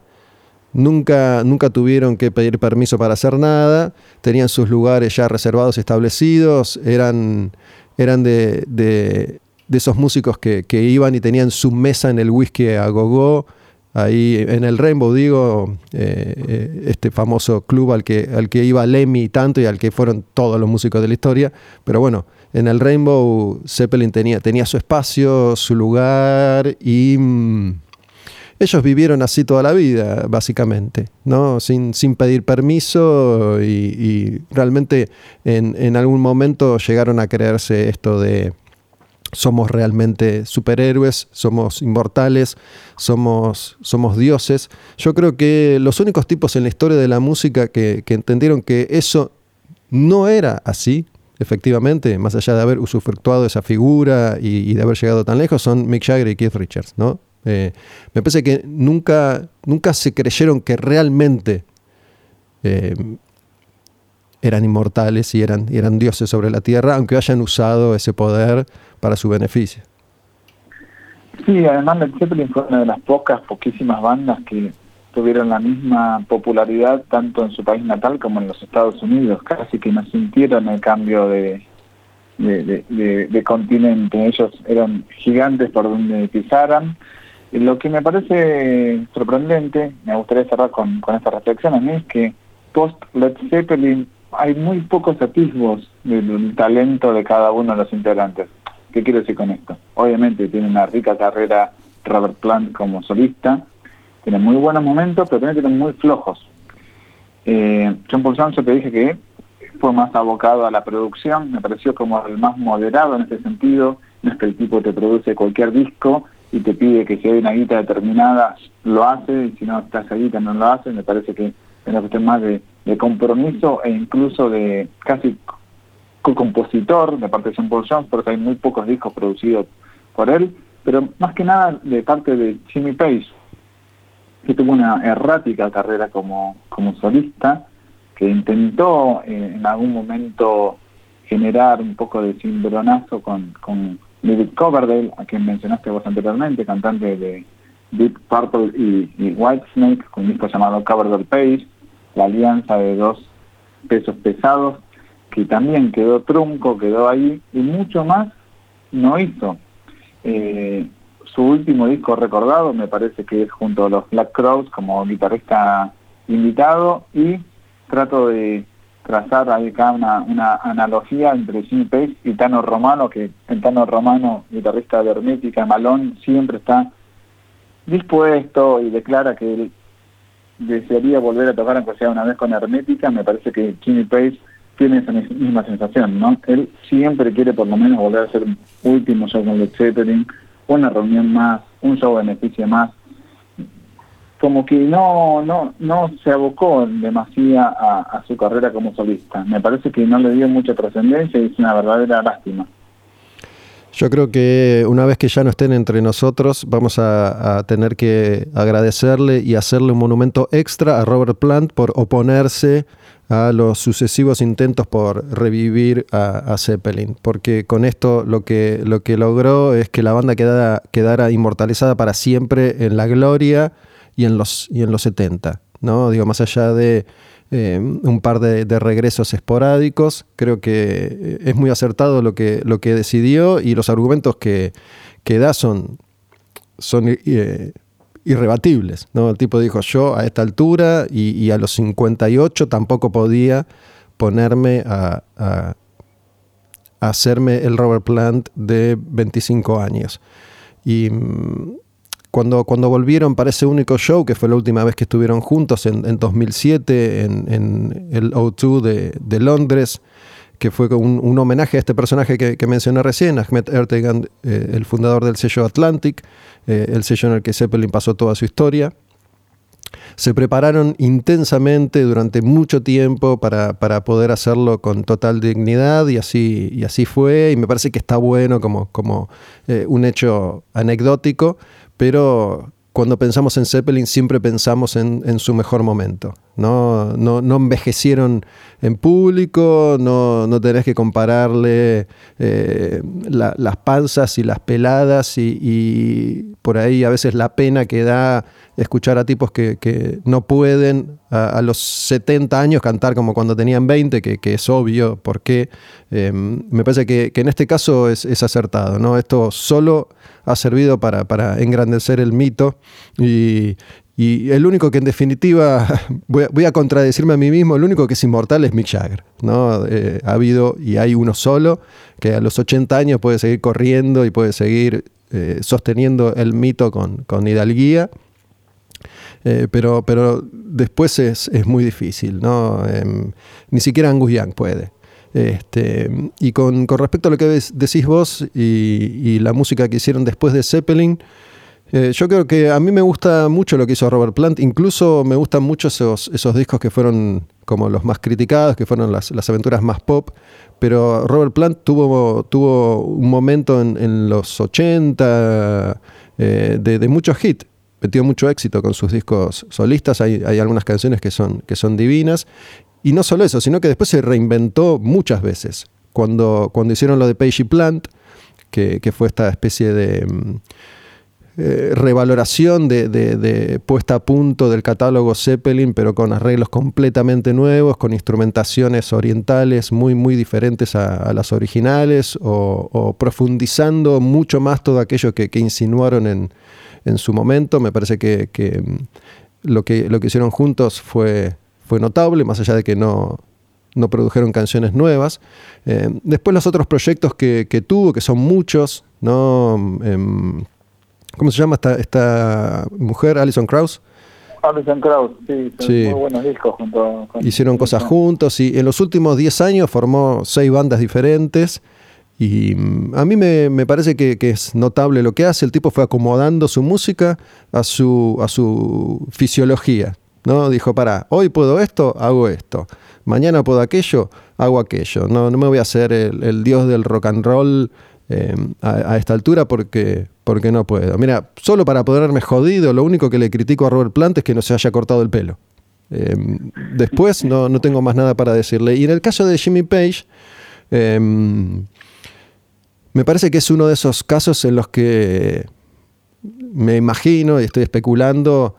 Speaker 2: nunca, nunca tuvieron que pedir permiso para hacer nada, tenían sus lugares ya reservados, establecidos, eran, eran de, de, esos músicos que, iban y tenían su mesa en el whisky a gogo, ahí en el Rainbow, digo, eh, eh, este famoso club al que, al que iba Lemmy tanto y al que fueron todos los músicos de la historia, pero bueno, en el Rainbow Zeppelin tenía, tenía su espacio, su lugar y... Mm, ellos vivieron así toda la vida, básicamente, ¿no? Sin, sin pedir permiso y, realmente en, en, algún momento llegaron a creerse esto de somos realmente superhéroes, somos inmortales, somos, somos dioses. Yo creo que los únicos tipos en la historia de la música que, entendieron que eso no era así, efectivamente, más allá de haber usufructuado esa figura y, de haber llegado tan lejos, son Mick Jagger y Keith Richards, ¿no? Eh, me parece que nunca, nunca se creyeron que realmente eh, eran inmortales y eran, eran dioses sobre la tierra, aunque hayan usado ese poder para su beneficio.
Speaker 3: Sí, además Led Zeppelin fue una de las pocas, poquísimas bandas que tuvieron la misma popularidad tanto en su país natal como en los Estados Unidos, casi que no sintieron el cambio de, de, continente, ellos eran gigantes por donde pisaran. lo que me parece sorprendente, me gustaría cerrar con, con esta es que post Led Zeppelin hay muy pocos atisbos del talento de cada uno de los integrantes. ¿Qué quiero decir con esto? Obviamente tiene una rica carrera Robert Plant como solista, tiene muy buenos momentos, pero también tiene muy flojos. Eh, John Paul Jones, te dije que fue más abocado a la producción, me pareció como el más moderado en ese sentido, no es que el tipo te produce cualquier disco y te pide que si hay una guita determinada lo hace, y si no está esa guita no lo hace, me parece que es una cuestión más de compromiso e incluso de casi co-compositor de parte de John Paul Jones, porque hay muy pocos discos producidos por él, pero más que nada de parte de Jimmy Page, que tuvo una errática carrera como, como solista, que intentó eh, en algún momento generar un poco de cimbronazo con, con David Coverdale, a quien mencionaste vos anteriormente, cantante de Deep Purple y, y Whitesnake, con un disco llamado Coverdale Page, la alianza de dos pesos pesados que también quedó trunco, quedó ahí, y mucho más no hizo. Eh, su último disco recordado me parece que es junto a los Black Crowes como guitarrista invitado y trato de trazar ahí acá una, analogía entre Jimmy Page y Tano Romano, que el Tano Romano, guitarrista de Hermética, Malón, siempre está dispuesto y declara que él desearía volver a tocar aunque sea una vez con Hermética, me parece que Jimmy Page tiene esa misma sensación, ¿no? Él siempre quiere por lo menos volver a un último show con Led Zeppelin, una reunión más, un show beneficio más. Como que no, no, no se abocó demasiado a, a su carrera como solista. Me parece que no le dio mucha trascendencia y es una verdadera lástima.
Speaker 2: Yo creo que una vez que ya no estén entre nosotros, vamos a, tener que agradecerle y hacerle un monumento extra a Robert Plant por oponerse a los sucesivos intentos por revivir a, Zeppelin, porque con esto lo que, lo que logró es que la banda quedara, quedara inmortalizada para siempre en la gloria y en los, y en los 70. ¿no? Digo, más allá de eh, un par de, regresos esporádicos. Creo que eh, es muy acertado lo que, lo que decidió y los argumentos que, que da son, son eh, irrebatibles. ¿no? El tipo dijo, yo a esta altura y, a los 58 tampoco podía ponerme a, hacerme el Robert Plant de 25 años. Y mm, cuando, cuando volvieron para ese único show, que fue la última vez que estuvieron juntos en, 2007 en, el O2 de, Londres, que fue un, un, homenaje a este personaje que, mencioné recién, Ahmed Ertegan, eh, el fundador del sello Atlantic, eh, el sello en el que Zeppelin pasó toda su historia. Se prepararon intensamente durante mucho tiempo para, poder hacerlo con total dignidad y así, y así fue. Y me parece que está bueno como, como eh, un hecho anecdótico pero cuando pensamos en Zeppelin siempre pensamos en, su mejor momento. ¿no? No, no envejecieron en público, no, no tenés que compararle eh, las panzas y las peladas y, por ahí a veces la pena que da escuchar a tipos que, no pueden a, los 70 años cantar como cuando tenían 20, que, es obvio por qué. Em, me parece que, en este caso es, es acertado. ¿no? Esto solo ha servido para, para engrandecer el mito y, el único que en definitiva, voy a, contradecirme a mí mismo, el único que es inmortal es Mick Jagger. ¿no? Eh, ha habido y hay uno solo que a los 80 años puede seguir corriendo y puede seguir eh, sosteniendo el mito con, con hidalguía. Eh, pero, pero después es, muy difícil, ¿no? Em, ni siquiera Angus Young puede. Este, y con, respecto a lo que decís vos y, la música que hicieron después de Zeppelin, eh, yo creo que a mí me gusta mucho lo que hizo Robert Plant, incluso me gustan mucho esos, esos discos que fueron como los más criticados, que fueron las, aventuras más pop, pero Robert Plant tuvo, tuvo un momento en, los 80 eh, de, de muchos hits metió mucho éxito con sus discos solistas, hay, algunas canciones que son, que son divinas, y no solo eso, sino que después se reinventó muchas veces. Cuando, cuando hicieron lo de Page Plant, que, fue esta especie de mm, eh, revaloración de, puesta a punto del catálogo Zeppelin, pero con arreglos completamente nuevos, con instrumentaciones orientales muy, muy diferentes a, las originales, o, profundizando mucho más todo aquello que insinuaron en, en su momento. Me parece que, mm, lo, que lo que hicieron juntos fue, fue notable, más allá de que no, no produjeron canciones nuevas. Eh, después los otros proyectos que, tuvo, que son muchos, ¿no? Em, ¿Cómo se llama esta, esta mujer, Alison Krauss?
Speaker 3: Alison Krauss, sí, muy buenos discos junto
Speaker 2: Hicieron cosas juntos y en los últimos 10 años formó seis bandas diferentes y mm, a mí me, parece que, es notable lo que hace. El tipo fue acomodando su música a su, a su fisiología. ¿no? Dijo, para, hoy puedo esto, hago esto. Mañana puedo aquello, hago aquello. No, no me voy a hacer el, dios del rock and roll em, a, esta altura porque, porque no puedo. Mira, solo para poderme jodido, lo único que le critico a Robert Plant es que no se haya cortado el pelo. Em, después no, no, tengo más nada para decirle. Y en el caso de Jimmy Page, em, me parece que es uno de esos casos en los que me imagino y estoy especulando,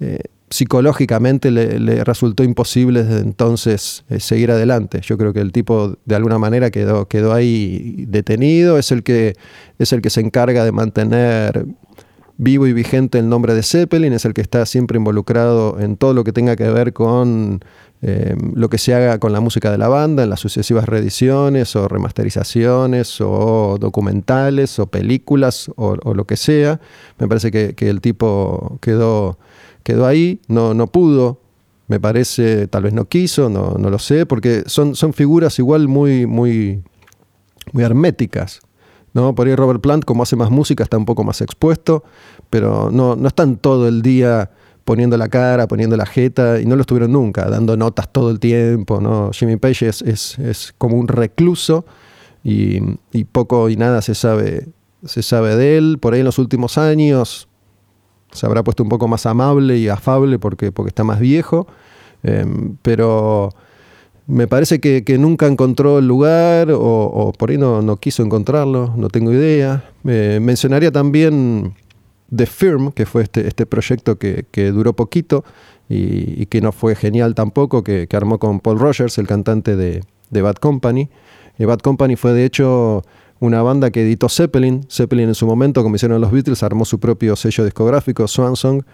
Speaker 2: eh, psicológicamente le, resultó imposible desde entonces eh, seguir adelante. Yo creo que el tipo de alguna manera quedó, quedó ahí detenido, es el, que, es el que se encarga de mantener vivo y vigente el nombre de Zeppelin, es el que está siempre involucrado en todo lo que tenga que ver con eh, lo que se haga con la música de la banda en las sucesivas reediciones o remasterizaciones o documentales o películas o, lo que sea. Me parece que, el tipo quedó, quedó ahí, no, no pudo, me parece, tal vez no quiso, no, no lo sé, porque son, son figuras igual muy, muy, muy herméticas. ¿No? Por ahí Robert Plant, como hace más música, está un poco más expuesto, pero no, no están todo el día poniendo la cara, poniendo la jeta, y no lo estuvieron nunca, dando notas todo el tiempo, ¿no? Jimmy Page es, es, como un recluso y, poco y nada se sabe, se sabe de él. Por ahí en los últimos años se habrá puesto un poco más amable y afable porque, porque está más viejo, em, pero me parece que, nunca encontró el lugar o, por ahí no, no, quiso encontrarlo, no tengo idea. mencionaría también The Firm, que fue este, este proyecto que, duró poquito y, que no fue genial tampoco, que, armó con Paul Rogers, el cantante de, Bad Company. Eh, Bad Company fue de hecho una banda que editó Zeppelin. Zeppelin en su momento, como hicieron los Beatles, armó su propio sello discográfico, Swansong,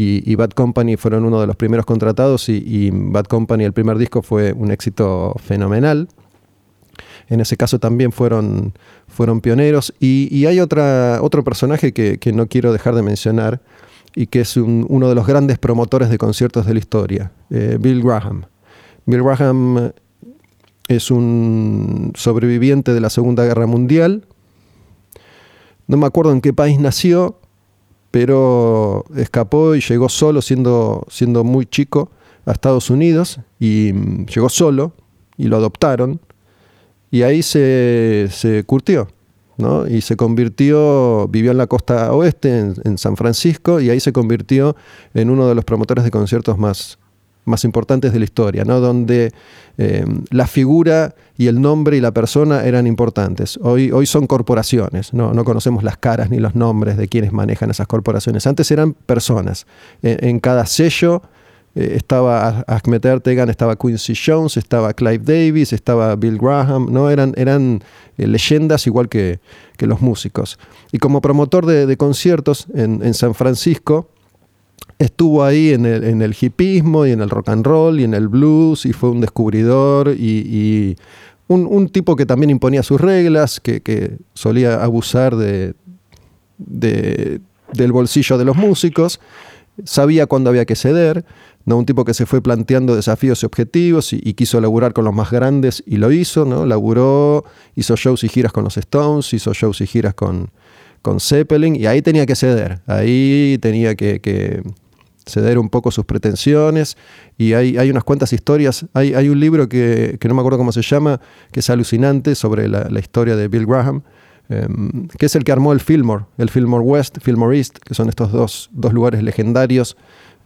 Speaker 2: y, Bad Company fueron uno de los primeros contratados y, y Bad Company, el primer disco, fue un éxito fenomenal. En ese caso también fueron, fueron pioneros. Y, hay otra, otro personaje que, no quiero dejar de mencionar y que es uno de los grandes promotores de conciertos de la historia, eh, Bill Graham. Bill Graham es un sobreviviente de la Segunda Guerra Mundial. No me acuerdo en qué país nació, pero escapó y llegó solo siendo, siendo muy chico a Estados Unidos y mm, llegó solo y lo adoptaron y ahí se, curtió. ¿no? Y se convirtió, vivió en la costa oeste, en, San Francisco, y ahí se convirtió en uno de los promotores de conciertos más, más importantes de la historia, ¿no? donde eh, la figura y el nombre y la persona eran importantes. Hoy, hoy son corporaciones, ¿no? no conocemos las caras ni los nombres de quienes manejan esas corporaciones. Antes eran personas. en cada sello eh, estaba Ahmed Ertegan, estaba Quincy Jones, estaba Clive Davis, estaba Bill Graham, ¿no? Eran, eran eh, leyendas igual que, los músicos. Y como promotor de, conciertos en, San Francisco, estuvo ahí en el, hipismo y en el rock and roll y en el blues y fue un descubridor y, un, tipo que también imponía sus reglas, que, solía abusar de, del bolsillo de los músicos sabía cuándo había que ceder, ¿no? un tipo que se fue planteando desafíos y objetivos y, quiso laburar con los más grandes y lo hizo, ¿no? laburó, hizo shows y giras con los Stones, hizo shows y giras con, con Zeppelin y ahí tenía que ceder, ahí tenía que, ceder un poco sus pretensiones y hay, hay unas cuantas historias, hay, hay un libro que, que, no me acuerdo cómo se llama, que es alucinante sobre la, historia de Bill Graham, em, que es el que armó el Fillmore, el Fillmore West, Fillmore East, que son estos dos, dos lugares legendarios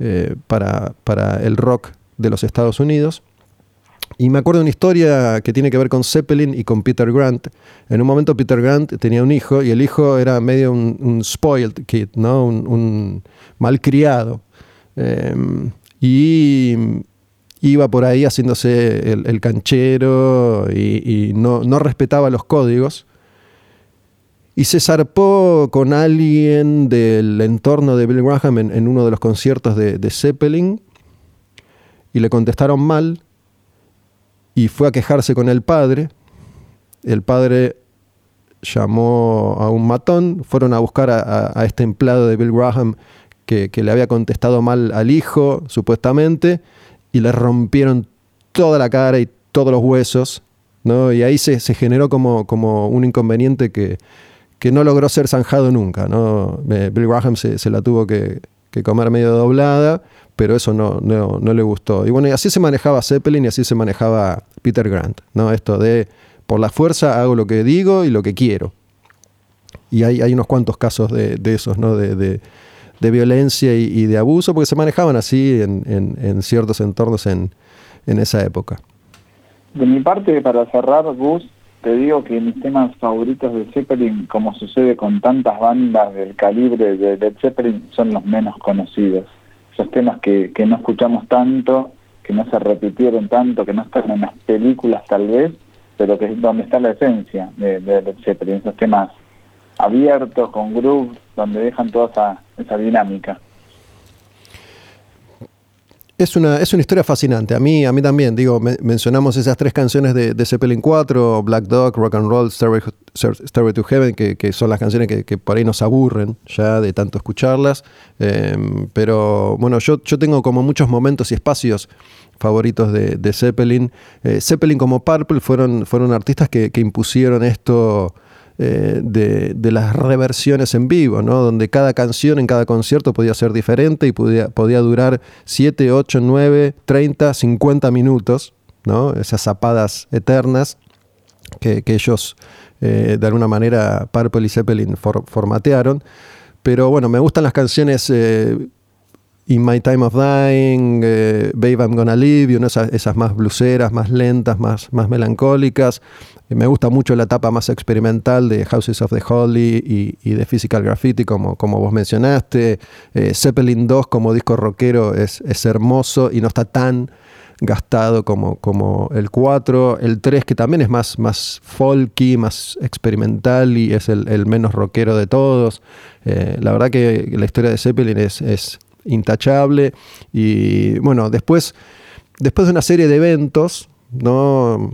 Speaker 2: eh, para, para el rock de los Estados Unidos. Y me acuerdo de una historia que tiene que ver con Zeppelin y con Peter Grant. En un momento Peter Grant tenía un hijo y el hijo era medio un, spoiled kid, ¿no? un, malcriado. Em, y iba por ahí haciéndose el, canchero y, no, respetaba los códigos y se zarpó con alguien del entorno de Bill Graham en, uno de los conciertos de, Zeppelin y le contestaron mal y fue a quejarse con el padre. El padre llamó a un matón, fueron a buscar a, este empleado de Bill Graham que, le había contestado mal al hijo, supuestamente, y le rompieron toda la cara y todos los huesos, ¿no? Y ahí se, se generó como, como un inconveniente que, que no logró ser zanjado nunca. ¿no? Bill Graham se, la tuvo que, comer medio doblada, pero eso no, no, le gustó. Y bueno, y así se manejaba Zeppelin y así se manejaba Peter Grant. ¿no? Esto de por la fuerza hago lo que digo y lo que quiero. Y hay, hay unos cuantos casos de, esos, ¿no? de, violencia y, de abuso, porque se manejaban así en, ciertos entornos en, en esa época.
Speaker 3: De mi parte, para cerrar, Gus, te digo que mis temas favoritos de Zeppelin, como sucede con tantas bandas del calibre de Led Zeppelin, son los menos conocidos. Esos temas que, que no escuchamos tanto, que no se repitieron tanto, que no están en las películas tal vez, pero que es donde está la esencia de, Led Zeppelin, esos temas abiertos, con groove, donde dejan toda esa, esa dinámica.
Speaker 2: Es una, es una historia fascinante. A mí, a mí también, digo, mencionamos esas tres canciones de, de, Zeppelin 4, Black Dog, Rock and Roll, Stairway, to Heaven, que, son las canciones que, por ahí nos aburren ya de tanto escucharlas. Em, pero bueno, yo, yo tengo como muchos momentos y espacios favoritos de, Zeppelin. Eh, Zeppelin como Purple fueron, fueron artistas que, que impusieron esto eh, de, las reversiones en vivo, ¿no? donde cada canción en cada concierto podía ser diferente y podía, podía durar 7, 8, 9, 30, 50 minutos, ¿no? esas zapadas eternas que, ellos eh, de alguna manera Purple y Zeppelin formatearon. Pero bueno, me gustan las canciones eh, In My Time of Dying, Babe I'm Gonna Leave You, esas, más bluseras, más lentas, más, más melancólicas. Me gusta mucho la etapa más experimental de Houses of the Holy y, de Physical Graffiti, como, como vos mencionaste. Eh, Zeppelin 2 como disco rockero es, es, hermoso y no está tan gastado como, como el 4. El 3 que también es más, más folky, más experimental y es el, menos rockero de todos. Eh, la verdad que la historia de Zeppelin es intachable. Y bueno, después, después de una serie de eventos, ¿no?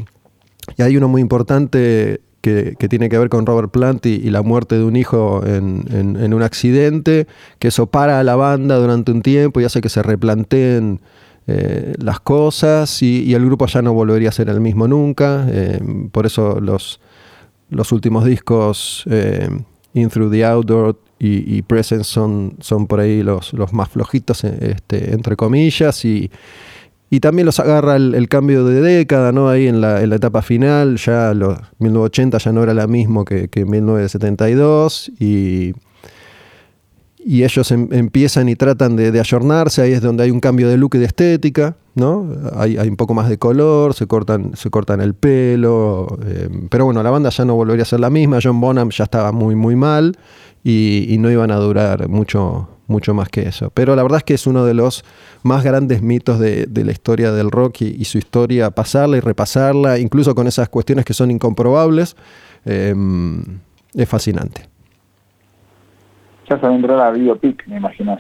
Speaker 2: Y hay uno muy importante que, tiene que ver con Robert Plant y, la muerte de un hijo en, un accidente, que eso para a la banda durante un tiempo y hace que se replanteen eh, las cosas y, el grupo ya no volvería a ser el mismo nunca. Eh, por eso los, los últimos discos, eh, In Through the Outdoor y, y Presence, son, son por ahí los, los más flojitos, este, entre comillas, y y también los agarra el, cambio de década, ¿no? Ahí en la, etapa final, ya los 1980 ya no era la mismo que, que 1972 y, y ellos em, empiezan y tratan de, de, ayornarse, ahí es donde hay un cambio de look y de estética, ¿no? Hay, hay un poco más de color, se cortan, se cortan el pelo, em, pero bueno, la banda ya no volvería a ser la misma, John Bonham ya estaba muy muy mal y, y no iban a durar mucho, mucho más que eso. Pero la verdad es que es uno de los más grandes mitos de, la historia del rock y, su historia, pasarla y repasarla, incluso con esas cuestiones que son incomprobables, em, es fascinante.
Speaker 3: Ya se vendrá la biopic, me imagino.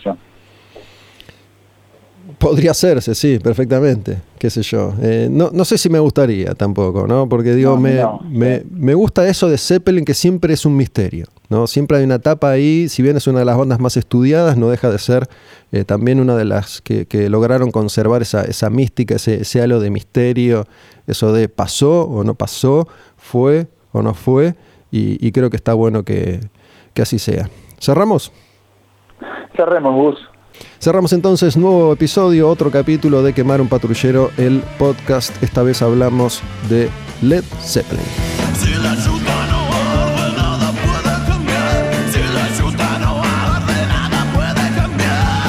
Speaker 2: Podría hacerse, sí, perfectamente, qué sé yo. Eh, no, no, sé si me gustaría tampoco, ¿no? Porque digo, me, me, me, gusta eso de Zeppelin que siempre es un misterio, ¿no? Siempre hay una etapa ahí, si bien es una de las bandas más estudiadas, no deja de ser eh, también una de las que, que lograron conservar esa, esa mística, ese, ese, halo de misterio, eso de pasó o no pasó, fue o no fue, y, y creo que está bueno que, que así sea. ¿Cerramos?
Speaker 3: Cerremos, Gus.
Speaker 2: Cerramos entonces nuevo episodio, otro capítulo de Quemar un Patrullero, el podcast. Esta vez hablamos de Led Zeppelin. Si la no arde, nada puede cambiar. Si la no arde, nada puede cambiar.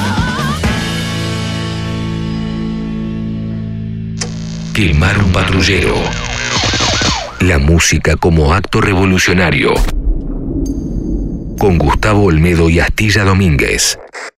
Speaker 1: Quemar un patrullero. La música como acto revolucionario. Con Gustavo Olmedo y Astilla Domínguez.